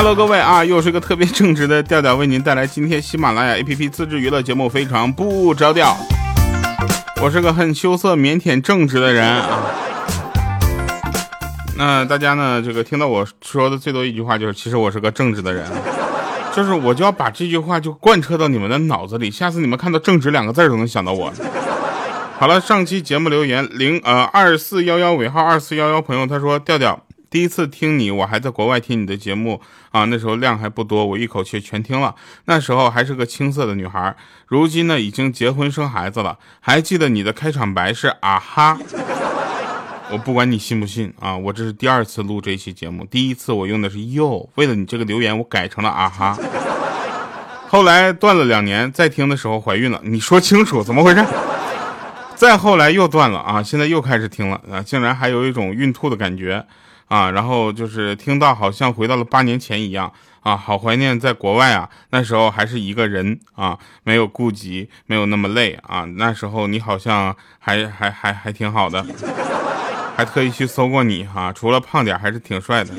Hello，各位啊，又是一个特别正直的调调，为您带来今天喜马拉雅 APP 自制娱乐节目，非常不着调。我是个很羞涩、腼腆、正直的人啊。那大家呢，这个听到我说的最多一句话就是，其实我是个正直的人，就是我就要把这句话就贯彻到你们的脑子里，下次你们看到正直两个字都能想到我。好了，上期节目留言零呃二四幺幺尾号二四幺幺朋友他说调调。第一次听你，我还在国外听你的节目啊，那时候量还不多，我一口气全听了。那时候还是个青涩的女孩，如今呢已经结婚生孩子了。还记得你的开场白是啊哈，我不管你信不信啊，我这是第二次录这期节目，第一次我用的是哟，为了你这个留言，我改成了啊哈。后来断了两年，再听的时候怀孕了，你说清楚怎么回事？再后来又断了啊，现在又开始听了啊，竟然还有一种孕吐的感觉。啊，然后就是听到好像回到了八年前一样啊，好怀念在国外啊，那时候还是一个人啊，没有顾及，没有那么累啊，那时候你好像还还还还挺好的，还特意去搜过你哈，除了胖点还是挺帅的。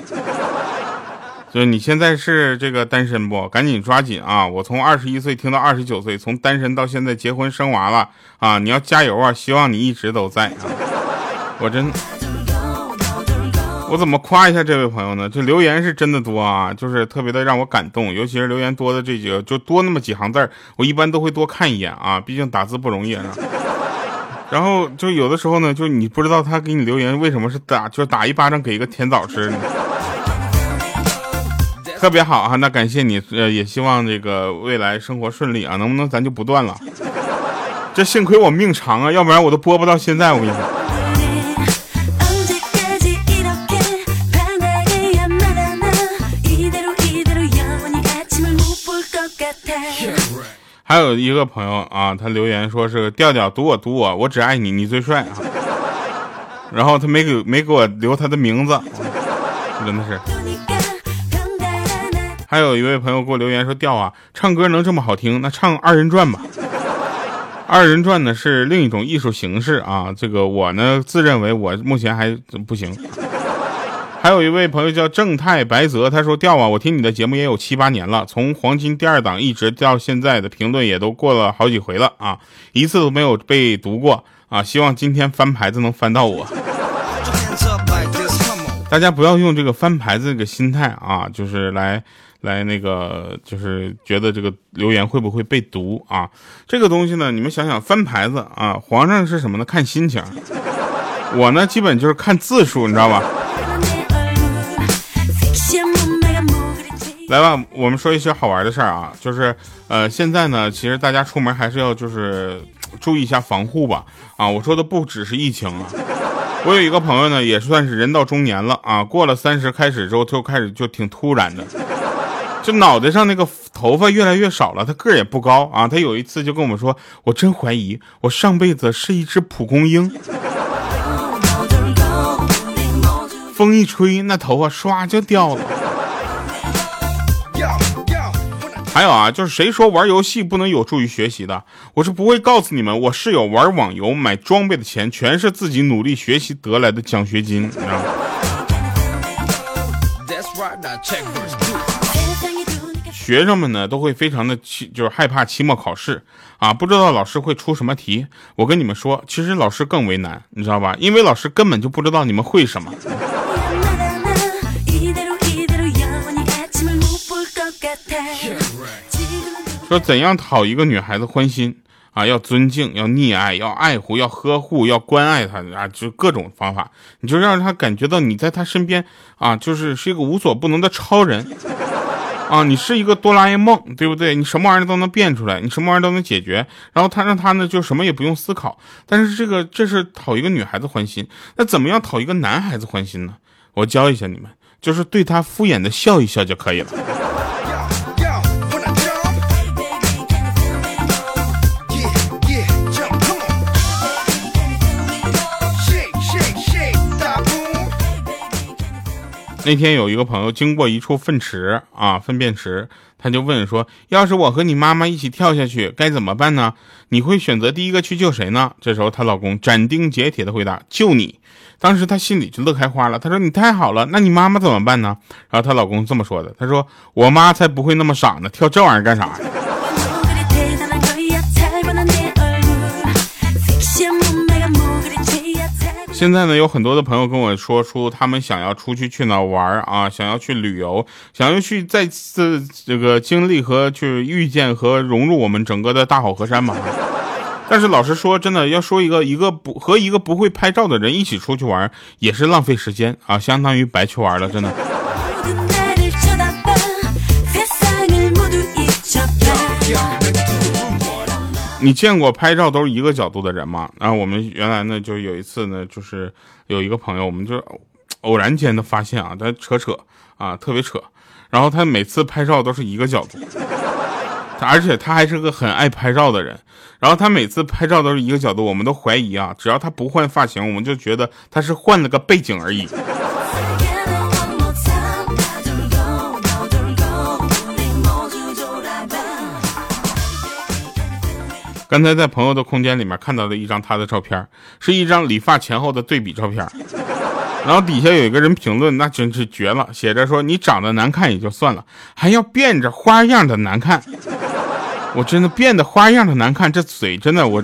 就是你现在是这个单身不？赶紧抓紧啊！我从二十一岁听到二十九岁，从单身到现在结婚生娃了啊！你要加油啊！希望你一直都在啊！我真。我怎么夸一下这位朋友呢？这留言是真的多啊，就是特别的让我感动，尤其是留言多的这几个，就多那么几行字儿，我一般都会多看一眼啊，毕竟打字不容易啊。然后就有的时候呢，就你不知道他给你留言为什么是打，就是打一巴掌给一个甜枣吃，特别好啊。那感谢你，呃，也希望这个未来生活顺利啊，能不能咱就不断了？这幸亏我命长啊，要不然我都播不到现在。我跟你说。还有一个朋友啊，他留言说是调调赌我赌我，我只爱你，你最帅啊。然后他没给没给我留他的名字，真的是。还有一位朋友给我留言说调啊，唱歌能这么好听，那唱二人转吧。二人转呢是另一种艺术形式啊，这个我呢自认为我目前还不行。还有一位朋友叫正太白泽，他说：“调啊，我听你的节目也有七八年了，从黄金第二档一直到现在的评论也都过了好几回了啊，一次都没有被读过啊，希望今天翻牌子能翻到我。大家不要用这个翻牌子这个心态啊，就是来来那个，就是觉得这个留言会不会被读啊？这个东西呢，你们想想翻牌子啊，皇上是什么呢？看心情，我呢基本就是看字数，你知道吧？”来吧，我们说一些好玩的事儿啊，就是，呃，现在呢，其实大家出门还是要就是注意一下防护吧。啊，我说的不只是疫情啊，我有一个朋友呢，也算是人到中年了啊，过了三十开始之后就开始就挺突然的，就脑袋上那个头发越来越少了，他个儿也不高啊。他有一次就跟我们说，我真怀疑我上辈子是一只蒲公英，风一吹，那头发唰就掉了。还有啊，就是谁说玩游戏不能有助于学习的？我是不会告诉你们，我室友玩网游买装备的钱全是自己努力学习得来的奖学金，你知道吗？学生们呢都会非常的期，就是害怕期末考试啊，不知道老师会出什么题。我跟你们说，其实老师更为难，你知道吧？因为老师根本就不知道你们会什么。说怎样讨一个女孩子欢心啊？要尊敬，要溺爱，要爱护，要呵护，要关爱她啊！就各种方法，你就让她感觉到你在她身边啊，就是是一个无所不能的超人啊！你是一个哆啦 A 梦，对不对？你什么玩意儿都能变出来，你什么玩意儿都能解决。然后他让他呢，就什么也不用思考。但是这个这是讨一个女孩子欢心，那怎么样讨一个男孩子欢心呢？我教一下你们，就是对他敷衍的笑一笑就可以了。那天有一个朋友经过一处粪池啊，粪便池，他就问说：“要是我和你妈妈一起跳下去，该怎么办呢？你会选择第一个去救谁呢？”这时候她老公斩钉截铁的回答：“救你。”当时她心里就乐开花了。她说：“你太好了，那你妈妈怎么办呢？”然后她老公这么说的：“他说我妈才不会那么傻呢，跳这玩意儿干啥？”现在呢，有很多的朋友跟我说出他们想要出去去哪玩啊，想要去旅游，想要去再次这个经历和去遇见和融入我们整个的大好河山嘛。但是老实说，真的要说一个一个不和一个不会拍照的人一起出去玩，也是浪费时间啊，相当于白去玩了，真的。你见过拍照都是一个角度的人吗？然啊，我们原来呢就有一次呢，就是有一个朋友，我们就偶然间的发现啊，他扯扯啊，特别扯，然后他每次拍照都是一个角度，而且他还是个很爱拍照的人，然后他每次拍照都是一个角度，我们都怀疑啊，只要他不换发型，我们就觉得他是换了个背景而已。刚才在朋友的空间里面看到的一张他的照片，是一张理发前后的对比照片。然后底下有一个人评论，那真是绝了，写着说：“你长得难看也就算了，还要变着花样的难看。”我真的变得花样的难看，这嘴真的我。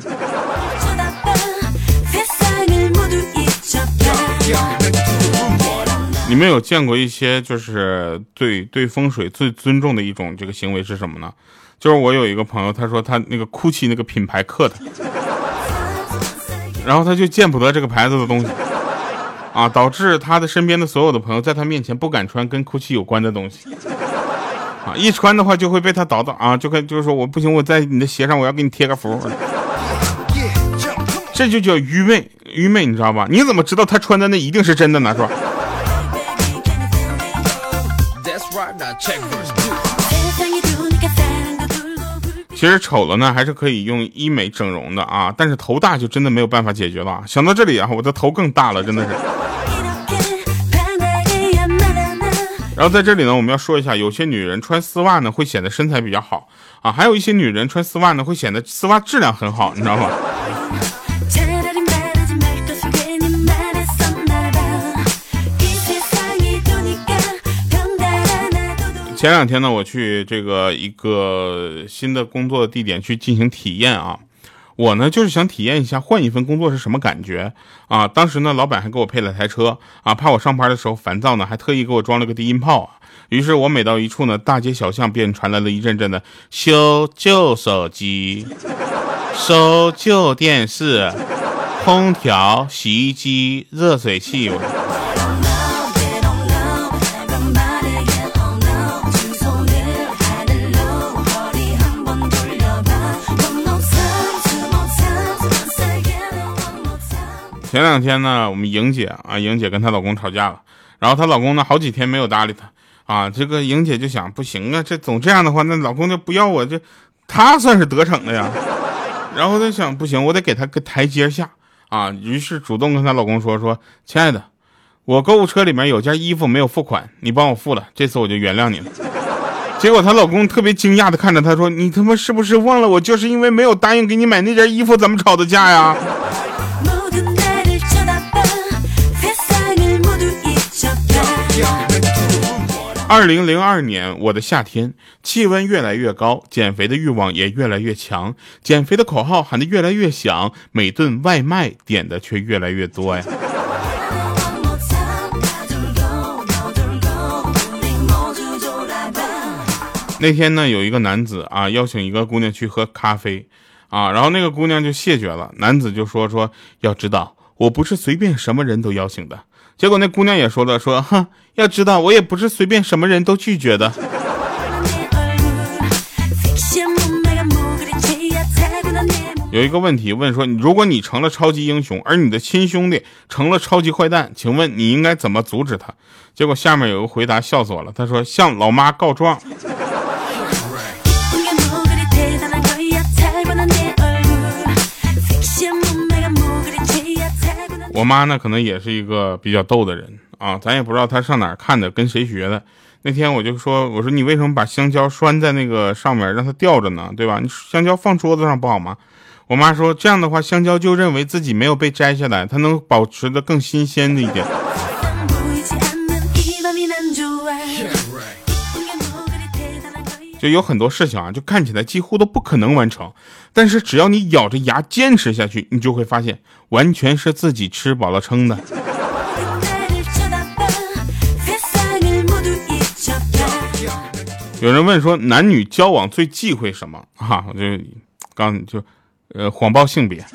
你们有见过一些就是对对风水最尊重的一种这个行为是什么呢？就是我有一个朋友，他说他那个 GUCCI 那个品牌刻的，然后他就见不得这个牌子的东西，啊，导致他的身边的所有的朋友在他面前不敢穿跟 GUCCI 有关的东西，啊，一穿的话就会被他捣捣啊，就跟就是说我不行，我在你的鞋上我要给你贴个符，这就叫愚昧，愚昧你知道吧？你怎么知道他穿的那一定是真的呢？是吧？其实丑了呢，还是可以用医美整容的啊，但是头大就真的没有办法解决了。想到这里啊，我的头更大了，真的是。然后在这里呢，我们要说一下，有些女人穿丝袜呢会显得身材比较好啊，还有一些女人穿丝袜呢会显得丝袜质量很好，你知道吗？前两天呢，我去这个一个新的工作地点去进行体验啊，我呢就是想体验一下换一份工作是什么感觉啊。当时呢，老板还给我配了台车啊，怕我上班的时候烦躁呢，还特意给我装了个低音炮啊。于是我每到一处呢，大街小巷便传来了一阵阵的修旧手机、收旧电视、空调、洗衣机、热水器。前两天呢，我们莹姐啊，莹姐跟她老公吵架了，然后她老公呢好几天没有搭理她啊，这个莹姐就想，不行啊，这总这样的话，那老公就不要我，这她算是得逞了呀。然后她想，不行，我得给她个台阶下啊，于是主动跟她老公说说，亲爱的，我购物车里面有件衣服没有付款，你帮我付了，这次我就原谅你了。结果她老公特别惊讶的看着她说，你他妈是不是忘了我就是因为没有答应给你买那件衣服，怎么吵的架呀？二零零二年，我的夏天，气温越来越高，减肥的欲望也越来越强，减肥的口号喊得越来越响，每顿外卖点的却越来越多呀。那天呢，有一个男子啊，邀请一个姑娘去喝咖啡，啊，然后那个姑娘就谢绝了，男子就说说，要知道，我不是随便什么人都邀请的。结果那姑娘也说了，说哼，要知道我也不是随便什么人都拒绝的。有一个问题问说，如果你成了超级英雄，而你的亲兄弟成了超级坏蛋，请问你应该怎么阻止他？结果下面有个回答笑死我了，他说向老妈告状。我妈呢，可能也是一个比较逗的人啊，咱也不知道她上哪儿看的，跟谁学的。那天我就说，我说你为什么把香蕉拴在那个上面，让它吊着呢？对吧？你香蕉放桌子上不好吗？我妈说这样的话，香蕉就认为自己没有被摘下来，它能保持的更新鲜一点。就有很多事情啊，就看起来几乎都不可能完成，但是只要你咬着牙坚持下去，你就会发现，完全是自己吃饱了撑的。有人问说，男女交往最忌讳什么？哈，我就刚就，呃，谎报性别。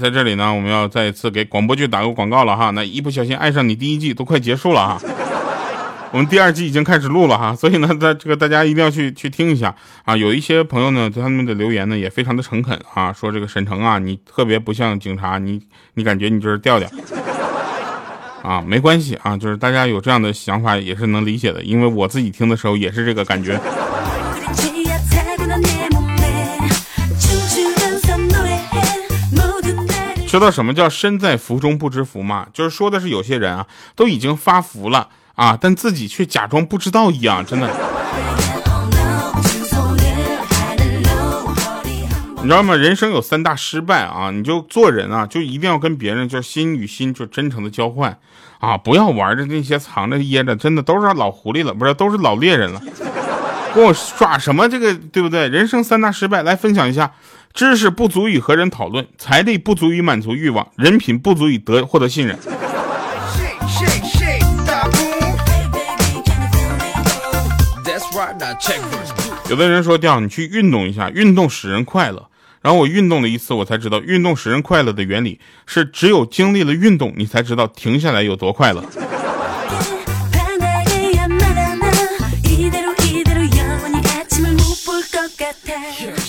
在这里呢，我们要再一次给广播剧打个广告了哈。那一不小心爱上你第一季都快结束了哈。我们第二季已经开始录了哈，所以呢，在这个大家一定要去去听一下啊。有一些朋友呢，他们的留言呢也非常的诚恳啊，说这个沈腾啊，你特别不像警察，你你感觉你就是调调啊，没关系啊，就是大家有这样的想法也是能理解的，因为我自己听的时候也是这个感觉。知道什么叫身在福中不知福吗？就是说的是有些人啊，都已经发福了。啊！但自己却假装不知道一样，真的。你知道吗？人生有三大失败啊！你就做人啊，就一定要跟别人就是心与心就真诚的交换啊！不要玩的那些藏着掖着，真的都是老狐狸了，不是都是老猎人了。跟我耍什么这个对不对？人生三大失败，来分享一下：知识不足以和人讨论，财力不足以满足欲望，人品不足以得获得信任。有的人说：“调，你去运动一下，运动使人快乐。”然后我运动了一次，我才知道运动使人快乐的原理是：只有经历了运动，你才知道停下来有多快乐。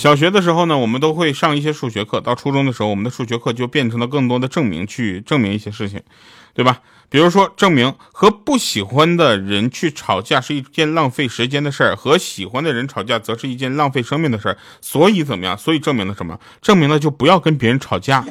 小学的时候呢，我们都会上一些数学课；到初中的时候，我们的数学课就变成了更多的证明，去证明一些事情，对吧？比如说，证明和不喜欢的人去吵架是一件浪费时间的事儿，和喜欢的人吵架则是一件浪费生命的事儿。所以怎么样？所以证明了什么？证明了就不要跟别人吵架，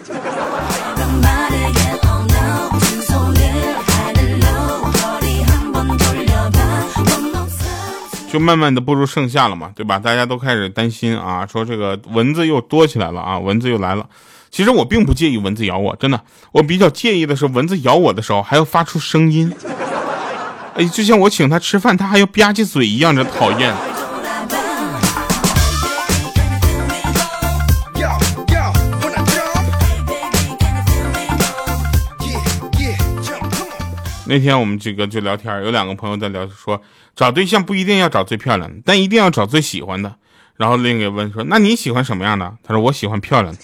就慢慢的步入盛夏了嘛，对吧？大家都开始担心啊，说这个蚊子又多起来了啊，蚊子又来了。其实我并不介意蚊子咬我，真的，我比较介意的是蚊子咬我的时候还要发出声音，哎，就像我请他吃饭，他还要吧唧嘴一样的讨厌。那天我们几个就聊天，有两个朋友在聊，说找对象不一定要找最漂亮的，但一定要找最喜欢的。然后另一个问说，那你喜欢什么样的？他说我喜欢漂亮的。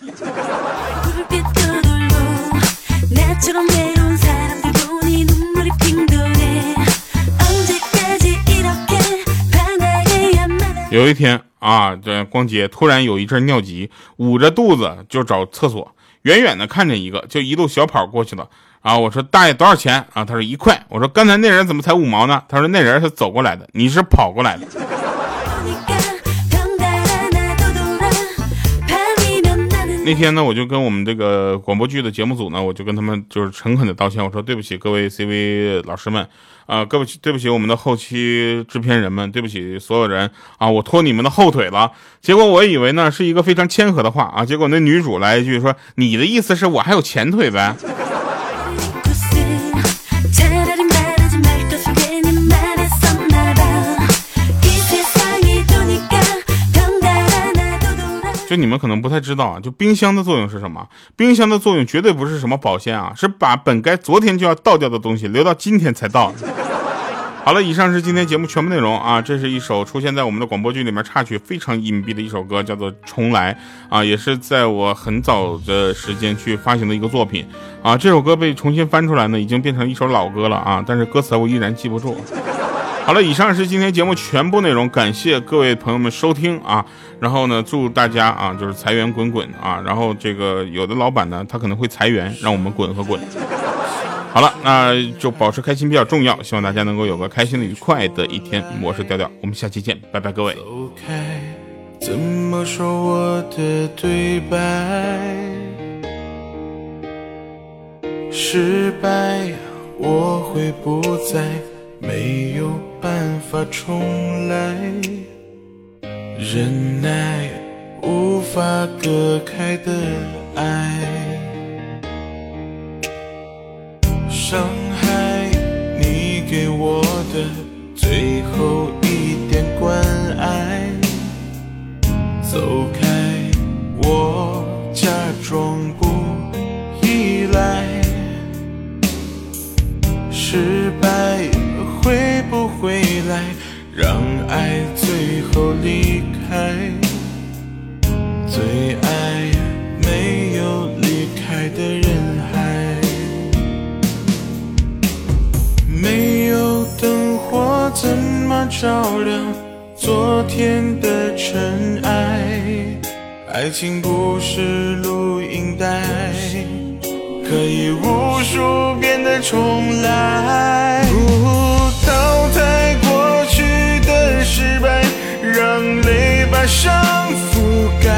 有一天啊，在逛街，突然有一阵尿急，捂着肚子就找厕所。远远的看着一个，就一路小跑过去了。啊，我说大爷多少钱啊？他说一块。我说刚才那人怎么才五毛呢？他说那人是走过来的，你是跑过来的。那天呢，我就跟我们这个广播剧的节目组呢，我就跟他们就是诚恳的道歉，我说对不起各位 CV 老师们，啊，对不起对不起我们的后期制片人们，对不起所有人啊，我拖你们的后腿了。结果我以为呢是一个非常谦和的话啊，结果那女主来一句说，你的意思是我还有前腿呗？就你们可能不太知道啊，就冰箱的作用是什么？冰箱的作用绝对不是什么保鲜啊，是把本该昨天就要倒掉的东西留到今天才倒。好了，以上是今天节目全部内容啊。这是一首出现在我们的广播剧里面插曲非常隐蔽的一首歌，叫做《重来》啊，也是在我很早的时间去发行的一个作品啊。这首歌被重新翻出来呢，已经变成一首老歌了啊，但是歌词我依然记不住。好了，以上是今天节目全部内容，感谢各位朋友们收听啊。然后呢，祝大家啊，就是财源滚滚啊。然后这个有的老板呢，他可能会裁员，让我们滚和滚。好了，那就保持开心比较重要，希望大家能够有个开心的、愉快的一天。我是调调，我们下期见，拜拜，各位。走开，怎么说我的对白？失败，我会不再没有办法重来，忍耐无法隔开的爱。伤害你给我的最后不回来，让爱最后离开？最爱没有离开的人海。没有灯火，怎么照亮昨天的尘埃？爱情不是录音带，可以无数遍的重来。淘汰过去的失败，让泪把伤覆盖。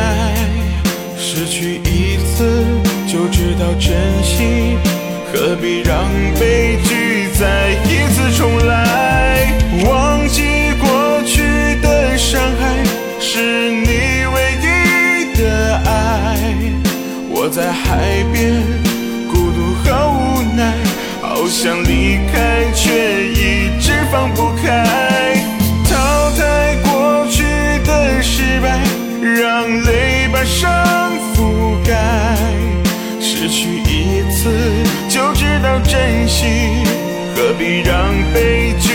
失去一次就知道珍惜，何必让悲剧？再一次重来，忘记过去的伤害，是你唯一的爱。我在海边，孤独和无奈，好想离开，却放不开。淘汰过去的失败，让泪把伤覆盖。失去一次就知道珍惜。何必让悲剧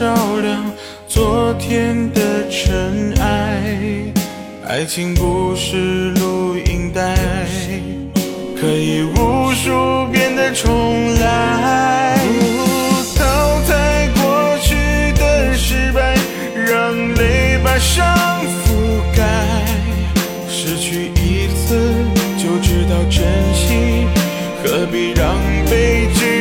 照亮昨天的尘埃？爱情不是录音带，可以无数遍的重来。淘汰过去的失败，让泪把伤覆盖。失去一次就知道珍惜，何必让悲剧